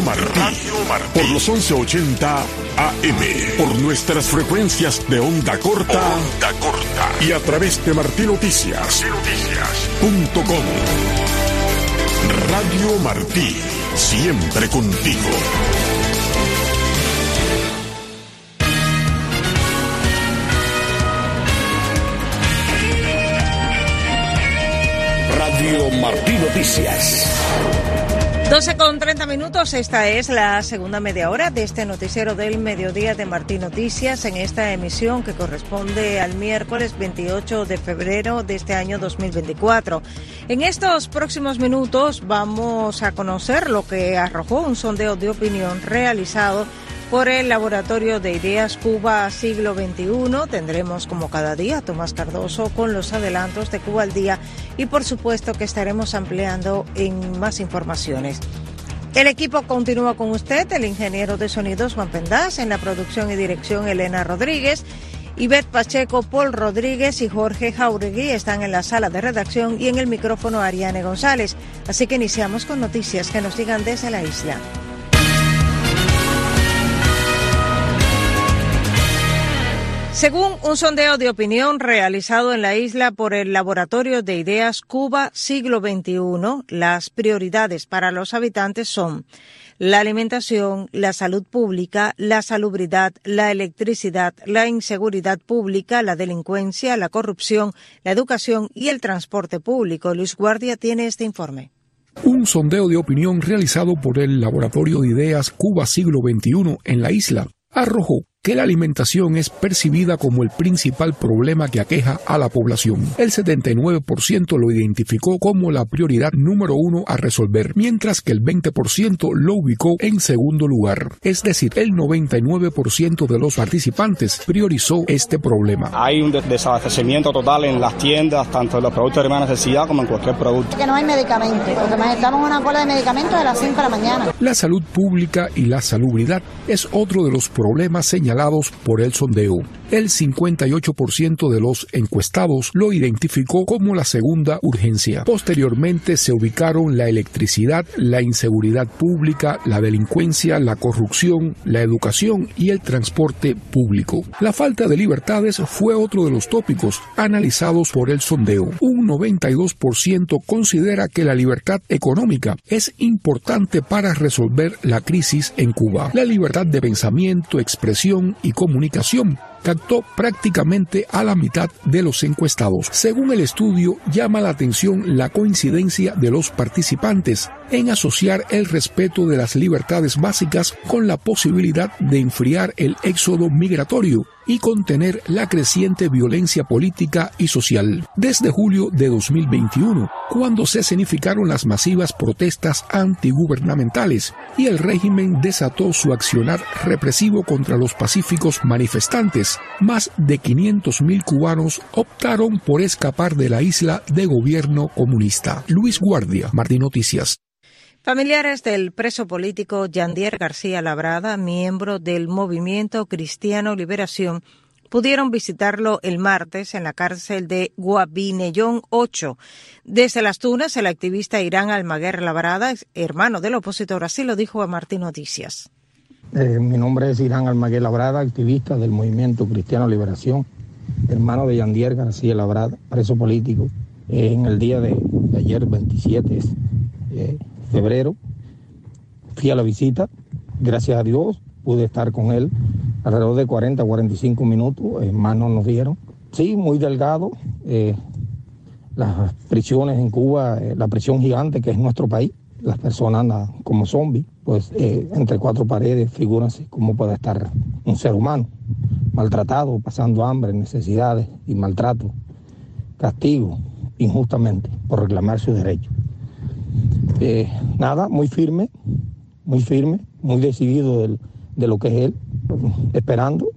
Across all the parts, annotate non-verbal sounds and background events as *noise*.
Martí, por los 1180 AM, por nuestras frecuencias de onda corta, onda corta. Y a través de martinoticias.com. Radio Martí, siempre contigo. Radio Martí Noticias. 12 con 30 minutos, esta es la segunda media hora de este noticiero del mediodía de Martín Noticias en esta emisión que corresponde al miércoles 28 de febrero de este año 2024. En estos próximos minutos vamos a conocer lo que arrojó un sondeo de opinión realizado por el Laboratorio de Ideas Cuba Siglo XXI. Tendremos como cada día a Tomás Cardoso con los adelantos de Cuba al día y por supuesto que estaremos ampliando en más informaciones. El equipo continúa con usted, el ingeniero de sonidos Juan Pendaz, en la producción y dirección Elena Rodríguez. Ivette Pacheco, Paul Rodríguez y Jorge Jauregui están en la sala de redacción y en el micrófono Ariane González. Así que iniciamos con noticias que nos digan desde la isla. Según un sondeo de opinión realizado en la isla por el Laboratorio de Ideas Cuba Siglo XXI, las prioridades para los habitantes son la alimentación, la salud pública, la salubridad, la electricidad, la inseguridad pública, la delincuencia, la corrupción, la educación y el transporte público. Luis Guardia tiene este informe. Un sondeo de opinión realizado por el Laboratorio de Ideas Cuba Siglo XXI en la isla arrojó que la alimentación es percibida como el principal problema que aqueja a la población. El 79% lo identificó como la prioridad número uno a resolver, mientras que el 20% lo ubicó en segundo lugar. Es decir, el 99% de los participantes priorizó este problema. Hay un desabastecimiento total en las tiendas, tanto en los productos de primera necesidad como en cualquier producto. Que no hay medicamentos, porque estamos en una cola de medicamentos de las 5 de la mañana. La salud pública y la salubridad es otro de los problemas señalados por el sondeo. El 58% de los encuestados lo identificó como la segunda urgencia. Posteriormente se ubicaron la electricidad, la inseguridad pública, la delincuencia, la corrupción, la educación y el transporte público. La falta de libertades fue otro de los tópicos analizados por el sondeo. Un 92% considera que la libertad económica es importante para resolver la crisis en Cuba. La libertad de pensamiento, expresión, y comunicación captó prácticamente a la mitad de los encuestados. Según el estudio, llama la atención la coincidencia de los participantes en asociar el respeto de las libertades básicas con la posibilidad de enfriar el éxodo migratorio y contener la creciente violencia política y social. Desde julio de 2021, cuando se escenificaron las masivas protestas antigubernamentales y el régimen desató su accionar represivo contra los pacíficos manifestantes, más de 500.000 cubanos optaron por escapar de la isla de gobierno comunista. Luis Guardia, Martín Noticias. Familiares del preso político Yandier García Labrada, miembro del Movimiento Cristiano Liberación, pudieron visitarlo el martes en la cárcel de Guabinellón 8. Desde las Tunas, el activista Irán Almaguer Labrada, hermano del opositor, así lo dijo a Martín Noticias. Eh, mi nombre es Irán Almaguer Labrada, activista del Movimiento Cristiano Liberación, hermano de Yandier García Labrada, preso político. Eh, en el día de, ayer, 27 febrero. Fui a la visita, gracias a Dios pude estar con él alrededor de 40 45 minutos, en manos nos dieron. Sí, muy delgado. Eh, las prisiones en Cuba, eh, la prisión gigante que es nuestro país, las personas andan como zombies, pues eh, entre cuatro paredes, figúrense cómo puede estar un ser humano, maltratado, pasando hambre, necesidades y maltrato, castigo, injustamente, por reclamar sus derechos. Eh, nada, muy firme, muy firme, muy decidido de lo que es él, esperando.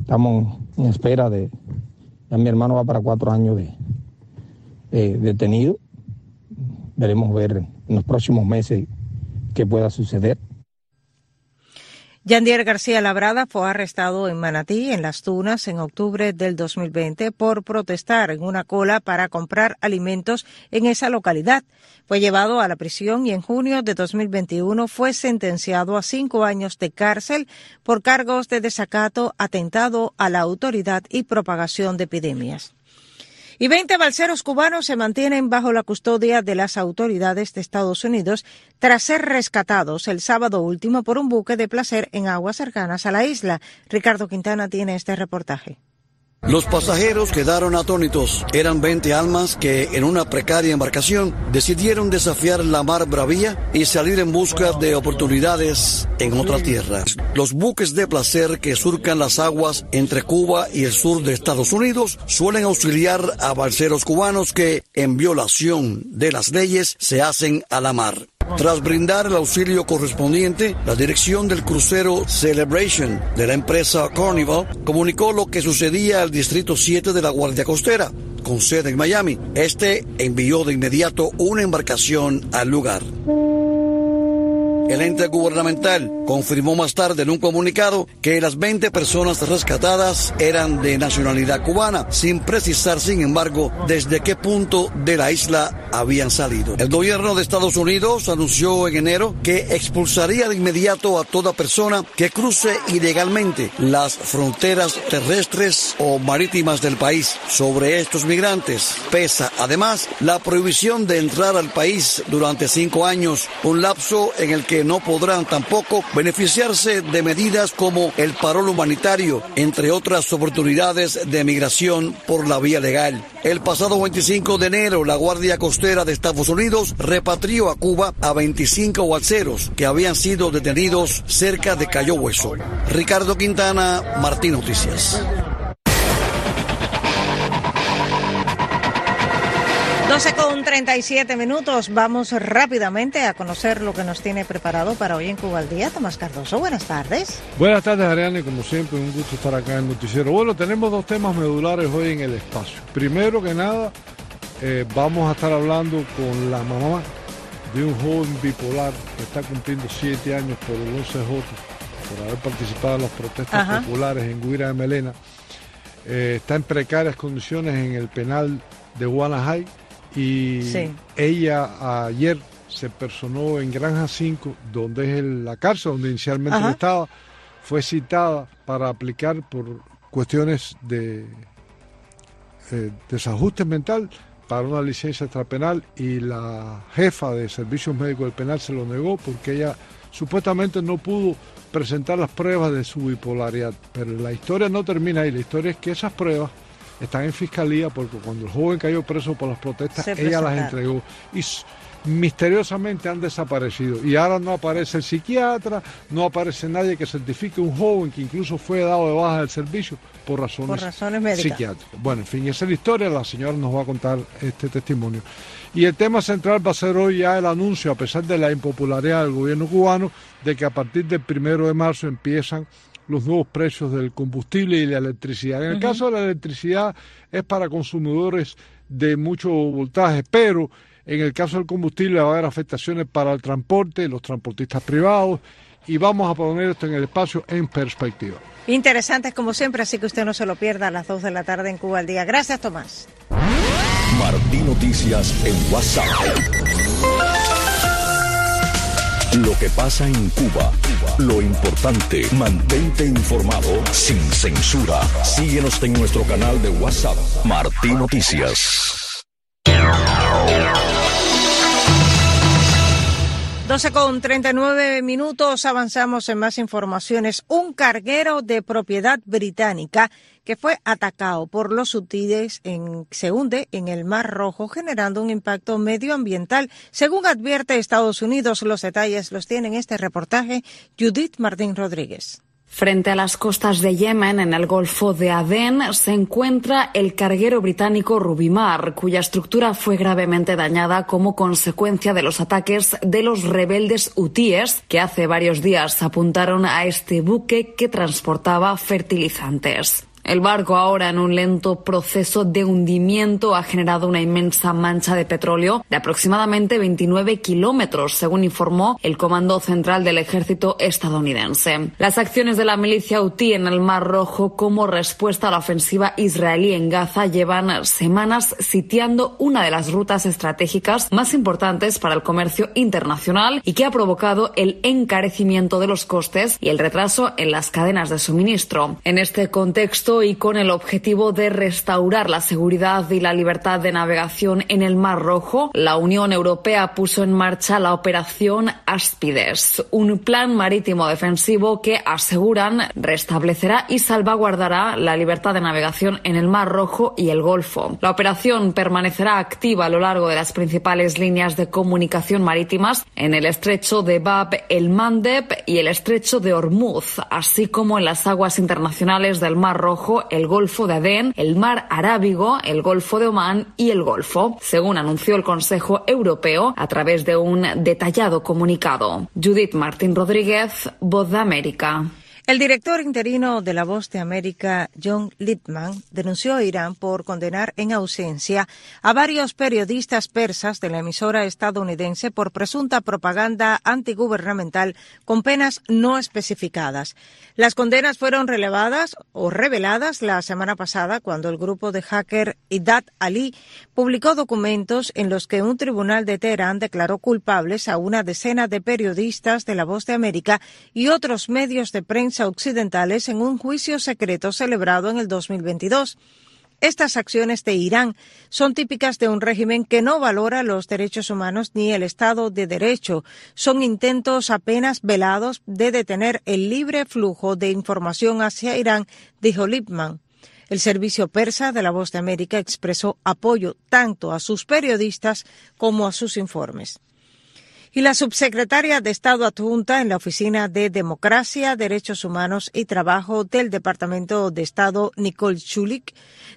Estamos en espera de. Ya mi hermano va para cuatro años de detenido. Veremos ver en los próximos meses qué pueda suceder. Yandier García Labrada fue arrestado en Manatí, en Las Tunas, en octubre del 2020 por protestar en una cola para comprar alimentos en esa localidad. Fue llevado a la prisión y en junio de 2021 fue sentenciado a cinco años de cárcel por cargos de desacato, atentado a la autoridad y propagación de epidemias. Y 20 balseros cubanos se mantienen bajo la custodia de las autoridades de Estados Unidos tras ser rescatados el sábado último por un buque de placer en aguas cercanas a la isla. Ricardo Quintana tiene este reportaje. Los pasajeros quedaron atónitos. Eran 20 almas que en una precaria embarcación decidieron desafiar la mar bravía y salir en busca de oportunidades en otra tierra. Los buques de placer que surcan las aguas entre Cuba y el sur de Estados Unidos suelen auxiliar a balseros cubanos que, en violación de las leyes, se hacen a la mar. Tras brindar el auxilio correspondiente, la dirección del crucero Celebration de la empresa Carnival comunicó lo que sucedía al Distrito 7 de la Guardia Costera, con sede en Miami. Este envió de inmediato una embarcación al lugar. El ente gubernamental confirmó más tarde en un comunicado que las 20 personas rescatadas eran de nacionalidad cubana, sin precisar, sin embargo, desde qué punto de la isla habían salido. El gobierno de Estados Unidos anunció en enero que expulsaría de inmediato a toda persona que cruce ilegalmente las fronteras terrestres o marítimas del país. Sobre estos migrantes pesa además la prohibición de entrar al país durante cinco años, un lapso en el que no podrán tampoco beneficiarse de medidas como el parol humanitario, entre otras oportunidades de migración por la vía legal. El pasado 25 de enero, la Guardia Costera de Estados Unidos repatrió a Cuba a 25 balseros que habían sido detenidos cerca de Cayo Hueso. Ricardo Quintana, Martín Noticias. 12 con 37 minutos. Vamos rápidamente a conocer lo que nos tiene preparado para hoy en Cuba al Día. Tomás Cardoso, buenas tardes. Buenas tardes, Ariane. Como siempre, un gusto estar acá en el Noticiero. Bueno, tenemos dos temas medulares hoy en el espacio. Primero que nada, eh, vamos a estar hablando con la mamá de un joven bipolar que está cumpliendo siete años por el 11J, por haber participado en las protestas populares en Guira de Melena. Eh, está en precarias condiciones en el penal de Guanajay y ella ayer se personó en Granja 5, donde es la cárcel donde inicialmente estaba, fue citada para aplicar por cuestiones de eh, desajuste mental para una licencia extrapenal y la jefa de servicios médicos del penal se lo negó porque ella supuestamente no pudo presentar las pruebas de su bipolaridad. Pero la historia no termina ahí, la historia es que esas pruebas están en fiscalía porque cuando el joven cayó preso por las protestas, ella las entregó. Y misteriosamente han desaparecido. Y ahora no aparece el psiquiatra, no aparece nadie que certifique un joven que incluso fue dado de baja del servicio por razones, psiquiátricas. Bueno, en fin, esa es la historia, la señora nos va a contar este testimonio. Y el tema central va a ser hoy ya el anuncio, a pesar de la impopularidad del gobierno cubano, de que a partir del primero de marzo empiezan los nuevos precios del combustible y la electricidad. En el caso de la electricidad es para consumidores de mucho voltaje, pero en el caso del combustible va a haber afectaciones para el transporte, los transportistas privados y vamos a poner esto en el espacio en perspectiva. Interesantes como siempre, así que usted no se lo pierda a las 2 de la tarde en Cuba al día. Gracias, Tomás. Martín Noticias en WhatsApp. Lo que pasa en Cuba. Lo importante, mantente informado sin censura. Síguenos en nuestro canal de WhatsApp, Martín Noticias. 12 con 39 minutos, avanzamos en más informaciones. Un carguero de propiedad británica que fue atacado por los sutiles en, se hunde en el Mar Rojo, generando un impacto medioambiental. Según advierte Estados Unidos, los detalles los tiene en este reportaje Judith Martín Rodríguez. Frente a las costas de Yemen, en el Golfo de Adén, se encuentra el carguero británico Rubimar, cuya estructura fue gravemente dañada como consecuencia de los ataques de los rebeldes hutíes, que hace varios días apuntaron a este buque que transportaba fertilizantes. El barco ahora en un lento proceso de hundimiento ha generado una inmensa mancha de petróleo de aproximadamente 29 kilómetros, según informó el Comando Central del Ejército estadounidense. Las acciones de la milicia Houthi en el Mar Rojo como respuesta a la ofensiva israelí en Gaza llevan semanas sitiando una de las rutas estratégicas más importantes para el comercio internacional y que ha provocado el encarecimiento de los costes y el retraso en las cadenas de suministro. En este contexto y con el objetivo de restaurar la seguridad y la libertad de navegación en el Mar Rojo, la Unión Europea puso en marcha la operación Aspides, un plan marítimo defensivo que aseguran restablecerá y salvaguardará la libertad de navegación en el Mar Rojo y el Golfo. La operación permanecerá activa a lo largo de las principales líneas de comunicación marítimas en el estrecho de Bab el Mandeb y el estrecho de Hormuz, así como en las aguas internacionales del Mar Rojo, el Golfo de Adén, el Mar Arábigo, el Golfo de Omán y el Golfo, según anunció el Consejo Europeo a través de un detallado comunicado. Judith Martín Rodríguez, Voz de América. El director interino de La Voz de América, John Lippman, denunció a Irán por condenar en ausencia a varios periodistas persas de la emisora estadounidense por presunta propaganda antigubernamental con penas no especificadas. Las condenas fueron relevadas o reveladas la semana pasada cuando el grupo de hacker Idat Ali publicó documentos en los que un tribunal de Teherán declaró culpables a una decena de periodistas de La Voz de América y otros medios de prensa occidentales en un juicio secreto celebrado en el 2022. Estas acciones de Irán son típicas de un régimen que no valora los derechos humanos ni el Estado de Derecho. Son intentos apenas velados de detener el libre flujo de información hacia Irán, dijo Lipman. El servicio persa de la Voz de América expresó apoyo tanto a sus periodistas como a sus informes. Y la subsecretaria de Estado adjunta en la Oficina de Democracia, Derechos Humanos y Trabajo del Departamento de Estado, Nicole Chulik,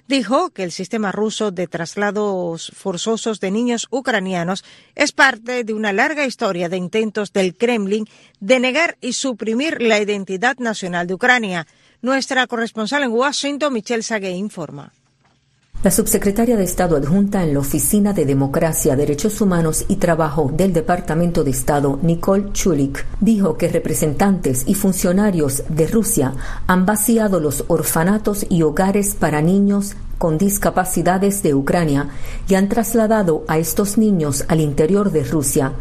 dijo que el sistema ruso de traslados forzosos de niños ucranianos es parte de una larga historia de intentos del Kremlin de negar y suprimir la identidad nacional de Ucrania. Nuestra corresponsal en Washington, Michelle Sague, informa. La subsecretaria de Estado adjunta en la Oficina de Democracia, Derechos Humanos y Trabajo del Departamento de Estado, Nicole Chulik, dijo que representantes y funcionarios de Rusia han vaciado los orfanatos y hogares para niños con discapacidades de Ucrania y han trasladado a estos niños al interior de Rusia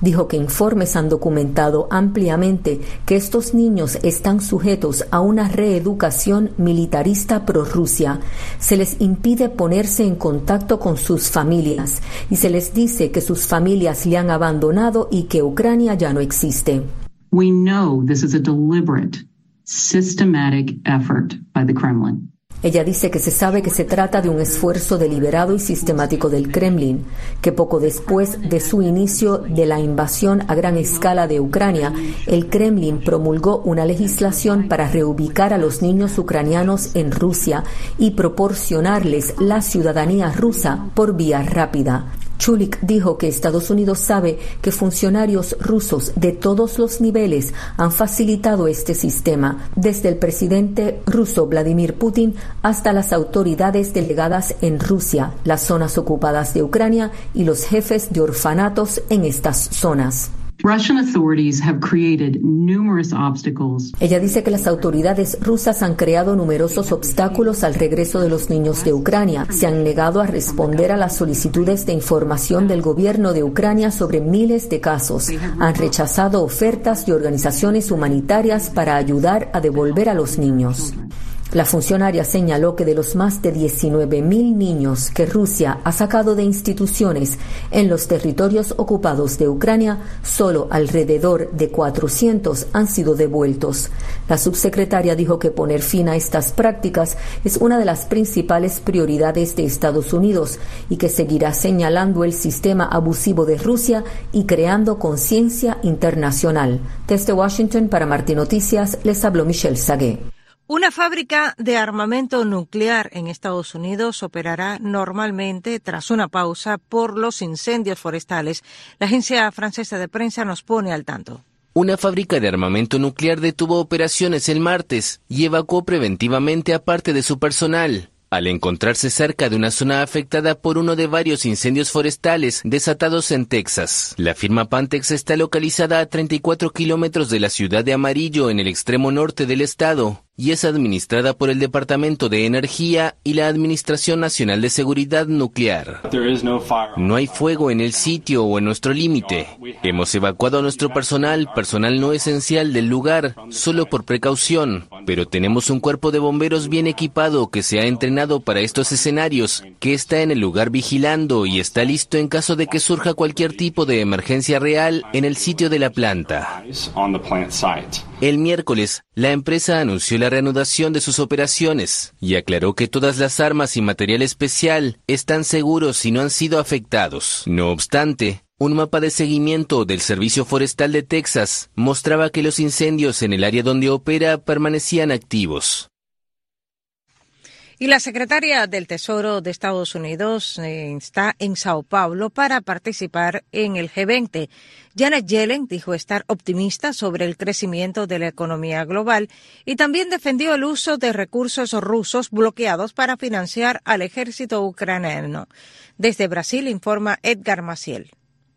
dijo que informes han documentado ampliamente que estos niños están sujetos a una reeducación militarista pro-Rusia. Se les impide ponerse en contacto con sus familias y se les dice que sus familias le han abandonado y que Ucrania ya no existe. We know this is a deliberate, systematic effort by the Kremlin. Ella dice que se sabe que se trata de un esfuerzo deliberado y sistemático del Kremlin, que poco después de su inicio de la invasión a gran escala de Ucrania, el Kremlin promulgó una legislación para reubicar a los niños ucranianos en Rusia y proporcionarles la ciudadanía rusa por vía rápida. Chulik dijo que Estados Unidos sabe que funcionarios rusos de todos los niveles han facilitado este sistema, desde el presidente ruso Vladimir Putin hasta las autoridades delegadas en Rusia, las zonas ocupadas de Ucrania y los jefes de orfanatos en estas zonas. Ella dice que las autoridades rusas han creado numerosos obstáculos al regreso de los niños de Ucrania. Se han negado a responder a las solicitudes de información del gobierno de Ucrania sobre miles de casos. Han rechazado ofertas de organizaciones humanitarias para ayudar a devolver a los niños. La funcionaria señaló que de los más de 19.000 niños que Rusia ha sacado de instituciones en los territorios ocupados de Ucrania, solo alrededor de 400 han sido devueltos. La subsecretaria dijo que poner fin a estas prácticas es una de las principales prioridades de Estados Unidos y que seguirá señalando el sistema abusivo de Rusia y creando conciencia internacional. Desde Washington para Martín Noticias les habló Michelle Sagué. Una fábrica de armamento nuclear en Estados Unidos operará normalmente tras una pausa por los incendios forestales. La agencia francesa de prensa nos pone al tanto. Una fábrica de armamento nuclear detuvo operaciones el martes y evacuó preventivamente a parte de su personal al encontrarse cerca de una zona afectada por uno de varios incendios forestales desatados en Texas. La firma Pantex está localizada a 34 kilómetros de la ciudad de Amarillo en el extremo norte del estado y es administrada por el Departamento de Energía y la Administración Nacional de Seguridad Nuclear. No hay fuego en el sitio o en nuestro límite. Hemos evacuado a nuestro personal, personal no esencial del lugar, solo por precaución, pero tenemos un cuerpo de bomberos bien equipado que se ha entrenado para estos escenarios, que está en el lugar vigilando y está listo en caso de que surja cualquier tipo de emergencia real en el sitio de la planta. El miércoles, la empresa anunció la reanudación de sus operaciones y aclaró que todas las armas y material especial están seguros y no han sido afectados. No obstante, un mapa de seguimiento del Servicio Forestal de Texas mostraba que los incendios en el área donde opera permanecían activos. Y la secretaria del Tesoro de Estados Unidos eh, está en Sao Paulo para participar en el G20. Janet Yellen dijo estar optimista sobre el crecimiento de la economía global y también defendió el uso de recursos rusos bloqueados para financiar al ejército ucraniano. Desde Brasil informa Edgar Maciel.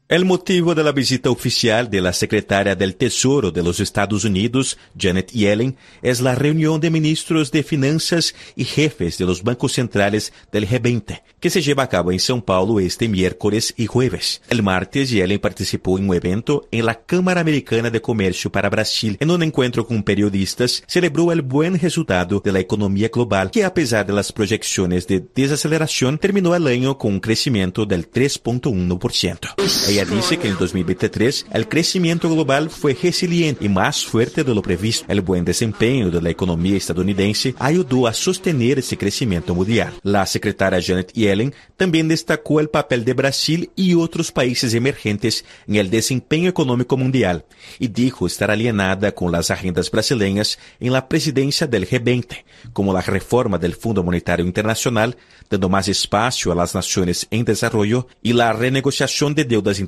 El motivo de la visita oficial de la secretaria del Tesoro de los Estados Unidos, Janet Yellen, es la reunión de ministros de Finanzas y jefes de los bancos centrales del G20, que se lleva a cabo en São Paulo este miércoles y jueves. El martes, Yellen participó en un evento en la Cámara Americana de Comercio para Brasil. En un encuentro con periodistas, celebró el buen resultado de la economía global, que a pesar de las proyecciones de desaceleración, terminó el año con un crecimiento del 3.1%. Ella dice que en 2023 el crecimiento global fue resiliente y más fuerte de lo previsto. El buen desempeño de la economía estadounidense ayudó a sostener ese crecimiento mundial. La secretaria Janet Yellen también destacó el papel de Brasil y otros países emergentes en el desempeño económico mundial y dijo estar alienada con las agendas brasileñas en la presidencia del G20, como la reforma del Fundo Monetario Internacional, dando más espacio a las naciones en desarrollo y la renegociación de deudas internacionales.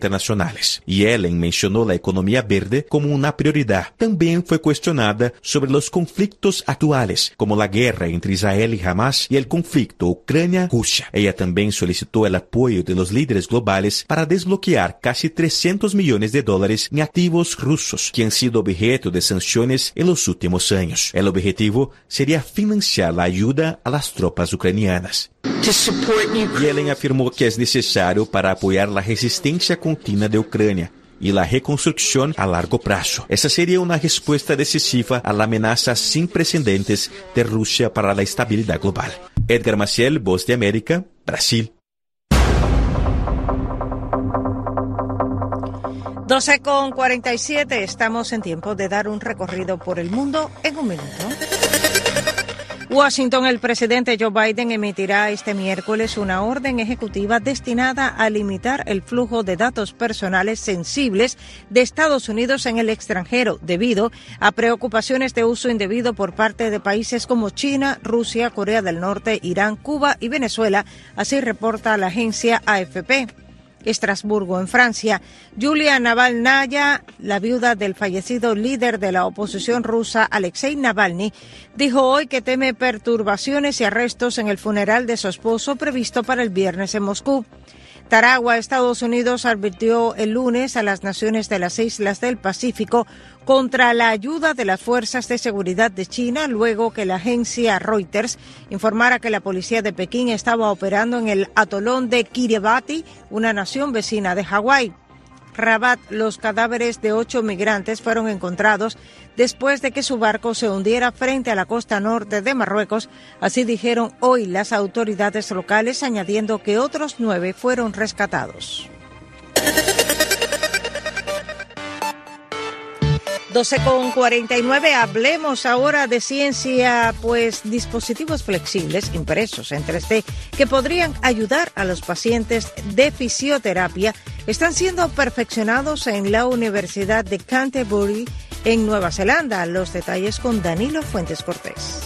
Yellen mencionó la economía verde como una prioridad. También fue cuestionada sobre los conflictos actuales, como la guerra entre Israel y Hamas y el conflicto Ucrania-Rusia. Ella también solicitó el apoyo de los líderes globales para desbloquear casi 300 millones de dólares en activos rusos que han sido objeto de sanciones en los últimos años. El objetivo sería financiar la ayuda a las tropas ucranianas. Yellen afirmó que es necesario para apoyar la resistencia continua de Ucrania y la reconstrucción a largo plazo. Esa sería una respuesta decisiva a la amenaza sin precedentes de Rusia para la estabilidad global. Edgar Maciel, Voz de América, Brasil. 12 con 47, estamos en tiempo de dar un recorrido por el mundo en un minuto. Washington, el presidente Joe Biden emitirá este miércoles una orden ejecutiva destinada a limitar el flujo de datos personales sensibles de Estados Unidos en el extranjero debido a preocupaciones de uso indebido por parte de países como China, Rusia, Corea del Norte, Irán, Cuba y Venezuela, así reporta la agencia AFP. Estrasburgo, en Francia. Julia Navalnaya, la viuda del fallecido líder de la oposición rusa Alexei Navalny, dijo hoy que teme perturbaciones y arrestos en el funeral de su esposo previsto para el viernes en Moscú. Taragua, Estados Unidos, advirtió el lunes a las naciones de las islas del Pacífico contra la ayuda de las fuerzas de seguridad de China luego que la agencia Reuters informara que la policía de Pekín estaba operando en el atolón de Kiribati, una nación vecina de Hawái. Rabat, los cadáveres de ocho migrantes fueron encontrados después de que su barco se hundiera frente a la costa norte de Marruecos, así dijeron hoy las autoridades locales, añadiendo que otros nueve fueron rescatados. 12 con 49, hablemos ahora de ciencia, pues dispositivos flexibles impresos en 3D que podrían ayudar a los pacientes de fisioterapia están siendo perfeccionados en la Universidad de Canterbury en Nueva Zelanda. Los detalles con Danilo Fuentes Cortés.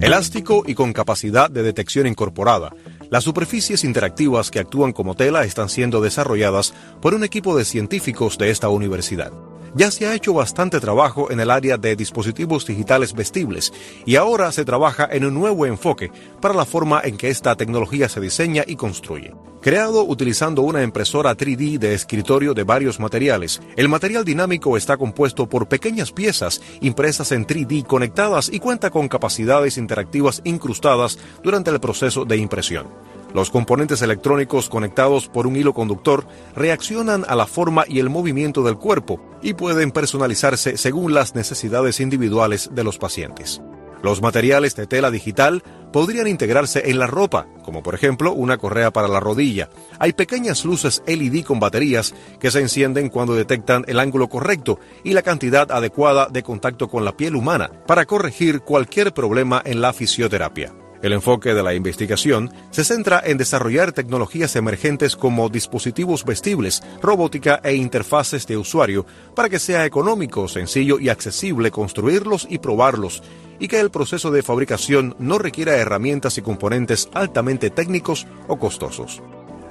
Elástico y con capacidad de detección incorporada. Las superficies interactivas que actúan como tela están siendo desarrolladas por un equipo de científicos de esta universidad. Ya se ha hecho bastante trabajo en el área de dispositivos digitales vestibles y ahora se trabaja en un nuevo enfoque para la forma en que esta tecnología se diseña y construye. Creado utilizando una impresora 3D de escritorio de varios materiales, el material dinámico está compuesto por pequeñas piezas impresas en 3D conectadas y cuenta con capacidades interactivas incrustadas durante el proceso de impresión. Los componentes electrónicos conectados por un hilo conductor reaccionan a la forma y el movimiento del cuerpo y pueden personalizarse según las necesidades individuales de los pacientes. Los materiales de tela digital podrían integrarse en la ropa, como por ejemplo una correa para la rodilla. Hay pequeñas luces LED con baterías que se encienden cuando detectan el ángulo correcto y la cantidad adecuada de contacto con la piel humana para corregir cualquier problema en la fisioterapia. El enfoque de la investigación se centra en desarrollar tecnologías emergentes como dispositivos vestibles, robótica e interfaces de usuario para que sea económico, sencillo y accesible construirlos y probarlos, y que el proceso de fabricación no requiera herramientas y componentes altamente técnicos o costosos.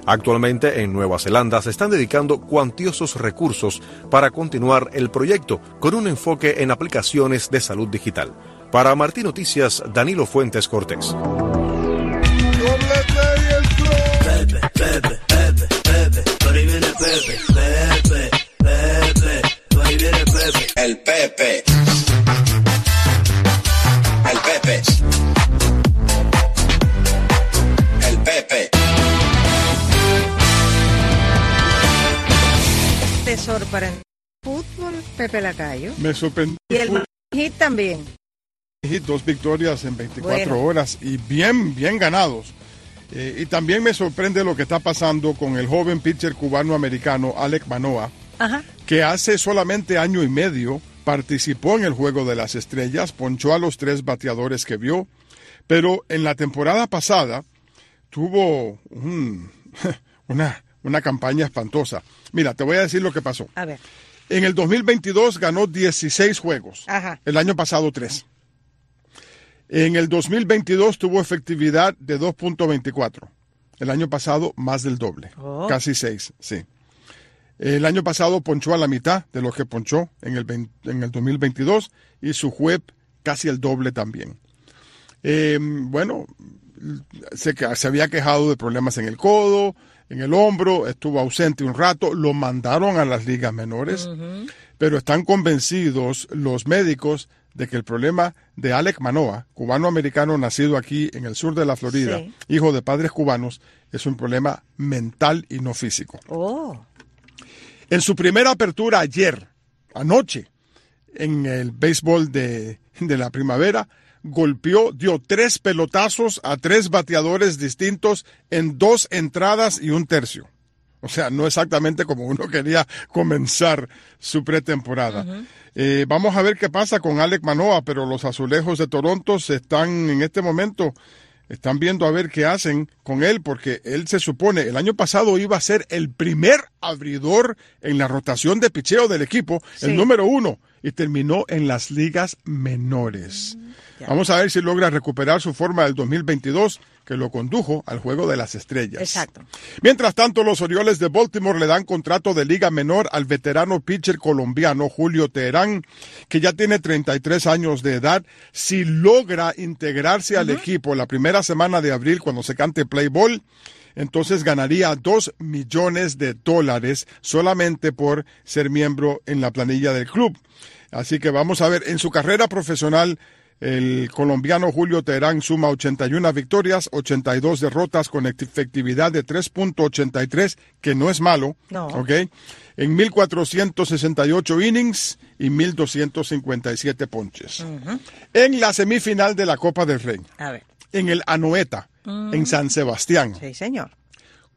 Actualmente en Nueva Zelanda se están dedicando cuantiosos recursos para continuar el proyecto con un enfoque en aplicaciones de salud digital. Para Martín Noticias, Danilo Fuentes Cortés. El Pepe. El Pepe. El Pepe. Te sorprende. Fútbol, Pepe Lacayo. Me sorprendió. Y el también dos victorias en 24 horas y bien, bien ganados. Eh, y también me sorprende lo que está pasando con el joven pitcher cubano-americano Alec Manoa, que hace solamente año y medio participó en el Juego de las Estrellas, ponchó a los tres bateadores que vio, pero en la temporada pasada tuvo *laughs* una, una campaña espantosa. Mira, te voy a decir lo que pasó. A ver. En el 2022 ganó 16 juegos. El año pasado 3. En el 2022 tuvo efectividad de 2.24. El año pasado más del doble, oh. casi 6, sí. El año pasado ponchó a la mitad de lo que ponchó en el, en el 2022 y su web casi el doble también. Eh, bueno, se, se había quejado de problemas en el codo, en el hombro, estuvo ausente un rato, lo mandaron a las ligas menores, pero están convencidos los médicos de que el problema de Alec Manoa, cubano-americano nacido aquí en el sur de la Florida, hijo de padres cubanos, es un problema mental y no físico. Oh. En su primera apertura ayer, anoche, en el béisbol de, de la primavera, golpeó, dio tres pelotazos a tres bateadores distintos en dos entradas y un tercio. O sea, no exactamente como uno quería comenzar su pretemporada. Eh, vamos a ver qué pasa con Alec Manoa, pero los azulejos de Toronto se están en este momento están viendo a ver qué hacen con él, porque él se supone, el año pasado iba a ser el primer abridor en la rotación de picheo del equipo, el número uno, y terminó en las ligas menores. Vamos a ver si logra recuperar su forma del 2022 que lo condujo al Juego de las Estrellas. Exacto. Mientras tanto, los Orioles de Baltimore le dan contrato de liga menor al veterano pitcher colombiano Julio Teherán, que ya tiene 33 años de edad. Si logra integrarse al equipo la primera semana de abril cuando se cante play ball, entonces ganaría 2 millones de dólares solamente por ser miembro en la planilla del club. Así que vamos a ver, en su carrera profesional el colombiano Julio Terán suma 81 victorias, 82 derrotas con efectividad de 3.83, que no es malo. No. ¿Ok? En 1.468 innings y 1.257 ponches. En la semifinal de la Copa del Rey. A ver. En el Anoeta, en San Sebastián. Sí, señor.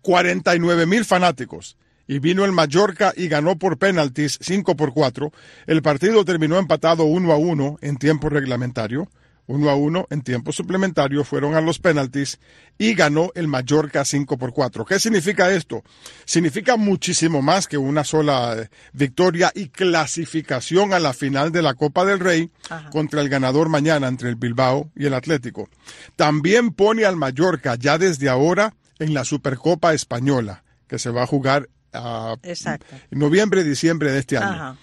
49 mil fanáticos y vino el Mallorca y ganó por penaltis 5 por 4. El partido terminó empatado 1 a 1 en tiempo reglamentario. 1 a 1 en tiempo suplementario fueron a los penaltis y ganó el Mallorca 5 por 4. ¿Qué significa esto? Significa muchísimo más que una sola eh, victoria y clasificación a la final de la Copa del Rey contra el ganador mañana entre el Bilbao y el Atlético. También pone al Mallorca ya desde ahora en la Supercopa Española que se va a jugar Exacto. noviembre, diciembre de este año.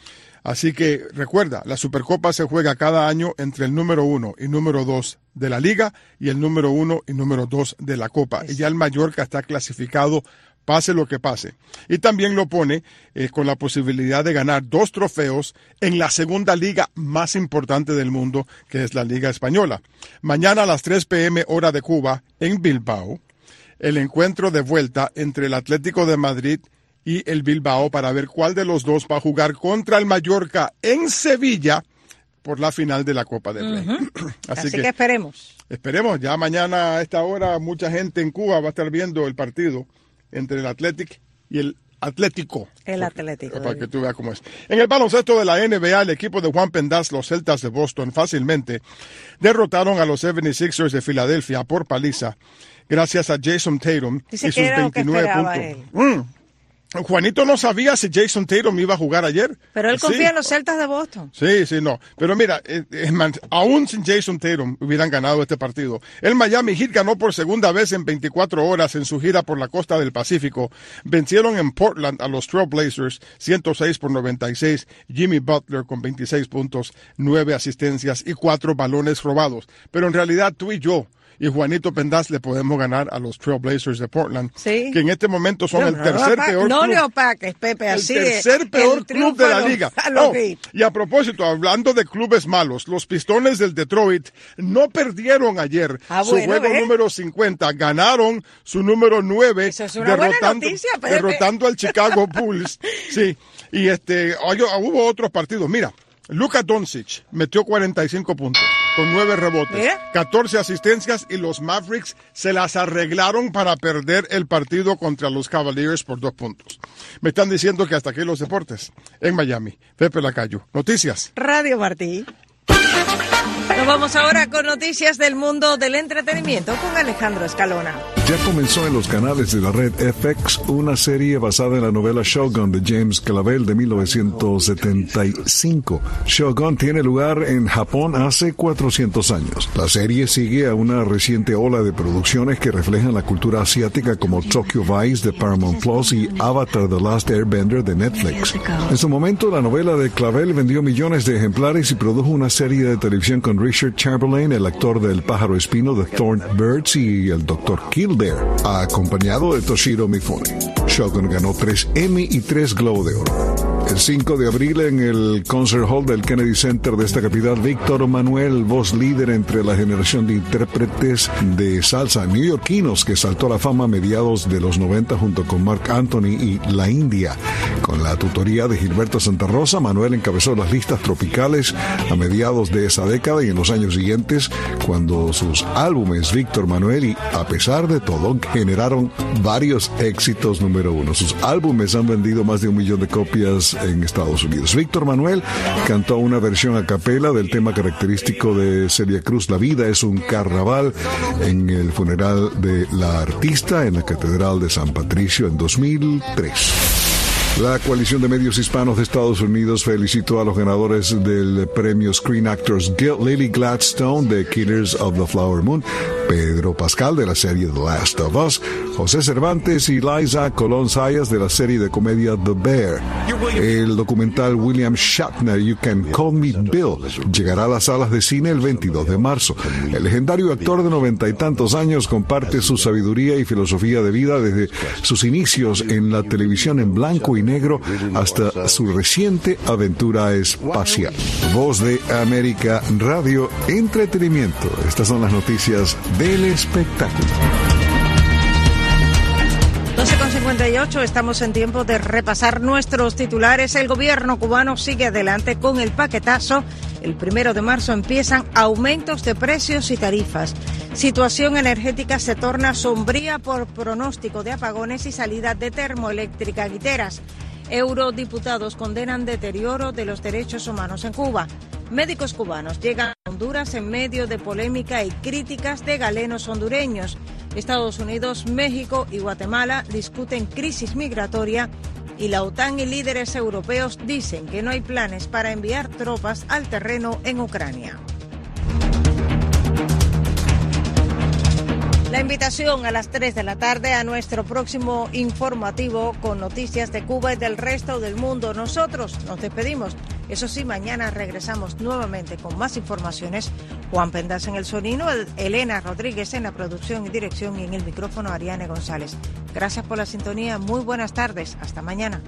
Así que recuerda, la Supercopa se juega cada año entre el número uno y número dos de la liga y el número uno y número dos de la Copa. Y ya el Mallorca está clasificado pase lo que pase. Y también lo pone eh, con la posibilidad de ganar dos trofeos en la segunda liga más importante del mundo, que es la Liga Española. Mañana a las 3 pm hora de Cuba, en Bilbao, el encuentro de vuelta entre el Atlético de Madrid y el Bilbao para ver cuál de los dos va a jugar contra el Mallorca en Sevilla por la final de la Copa del Rey. *clears throat* Así, que, esperemos. Esperemos, ya mañana a esta hora mucha gente en Cuba va a estar viendo el partido entre el Athletic y el Atlético. El Atlético. Para que tú veas cómo es. En el baloncesto de la NBA, el equipo de Juan Pendas, los Celtas de Boston, fácilmente derrotaron a los 76ers de Filadelfia por paliza, gracias a Jason Tatum Dice y sus era lo que 29 esperaba puntos. Juanito no sabía si Jason Tatum iba a jugar ayer. Pero él Sí. confía en los Celtas de Boston. Sí, sí, no. Pero mira, eh, eh, man, aún sin Jason Tatum hubieran ganado este partido. El Miami Heat ganó por segunda vez en 24 horas en su gira por la costa del Pacífico. Vencieron en Portland a los Trail Blazers 106 por 96. Jimmy Butler con 26 puntos, 9 asistencias y 4 balones robados. Pero en realidad tú y yo y Juanito Pendaz le podemos ganar a los Trail Blazers de Portland, Sí. que en este momento son No, el no, tercer peor no club le opaques, Pepe, el así. tercer el peor club de la los- liga. a los Oh, y a propósito, hablando de clubes malos, los Pistones del Detroit no perdieron ayer Ah, su bueno, juego ¿ves? número 50, ganaron su número 9 es una buena derrotando, noticia, Pepe. derrotando al Chicago Bulls. *laughs* Sí, y este hay- hubo otros partidos. Mira, Luka Doncic metió 45 puntos con 9 rebotes, Mira. 14 asistencias y los Mavericks se las arreglaron para perder el partido contra los Cavaliers por dos puntos. Me están diciendo que hasta aquí los deportes en Miami. Pepe Lacayo. Noticias. Radio Martí. Nos vamos ahora con noticias del mundo del entretenimiento con Alejandro Escalona. Ya comenzó en los canales de la red FX una serie basada en la novela Shogun de James Clavell de 1975. Shogun tiene lugar en Japón hace 400 años. La serie sigue a una reciente ola de producciones que reflejan la cultura asiática como Tokyo Vice de Paramount Plus y Avatar The Last Airbender de Netflix. En su momento, la novela de Clavel vendió millones de ejemplares y produjo una serie de televisión con Richard Chamberlain, el actor del pájaro espino de Thorn Birds y el Dr. Kildare, acompañado de Toshiro Mifune. Shogun ganó tres Emmy y tres Globo de Oro. El 5 de abril en el Concert Hall del Kennedy Center de esta capital, Víctor Manuel, voz líder entre la generación de intérpretes de salsa neoyorquinos que saltó a la fama a mediados de los 90 junto con Mark Anthony y La India. Con la tutoría de Gilberto Santa Rosa, Manuel encabezó las listas tropicales a mediados de esa década y en los años siguientes, cuando sus álbumes Víctor Manuel y A pesar de todo generaron varios éxitos número uno. Sus álbumes han vendido más de un millón de copias en Estados Unidos. Víctor Manuel cantó una versión a capela del tema característico de Celia Cruz, La vida es un carnaval, en el funeral de la artista en la Catedral de San Patricio en 2003. La coalición de medios hispanos de Estados Unidos felicitó a los ganadores del premio Screen Actors Guild, Lily Gladstone de Killers of the Flower Moon, Pedro Pascal de la serie The Last of Us, José Cervantes y Liza Colón Sayas de la serie de comedia The Bear. El documental William Shatner, You Can Call Me Bill, llegará a las salas de cine el 22 de marzo. El legendario actor de noventa y tantos años comparte su sabiduría y filosofía de vida desde sus inicios en la televisión en blanco y negro hasta su reciente aventura espacial. Voz de América Radio Entretenimiento. Estas son las noticias del espectáculo. 12 con 58, estamos en tiempo de repasar nuestros titulares. El gobierno cubano sigue adelante con el paquetazo. El primero de marzo empiezan aumentos de precios y tarifas. Situación energética se torna sombría por pronóstico de apagones y salida de termoeléctrica guiteras. Eurodiputados condenan deterioro de los derechos humanos en Cuba. Médicos cubanos llegan a Honduras en medio de polémica y críticas de galenos hondureños. Estados Unidos, México y Guatemala discuten crisis migratoria y la OTAN y líderes europeos dicen que no hay planes para enviar tropas al terreno en Ucrania. La invitación a las 3 de la tarde a nuestro próximo informativo con noticias de Cuba y del resto del mundo. Nosotros nos despedimos. Eso sí, mañana regresamos nuevamente con más informaciones. Juan Pendas en el sonido, Elena Rodríguez en la producción y dirección y en el micrófono Ariane González. Gracias por la sintonía. Muy buenas tardes. Hasta mañana.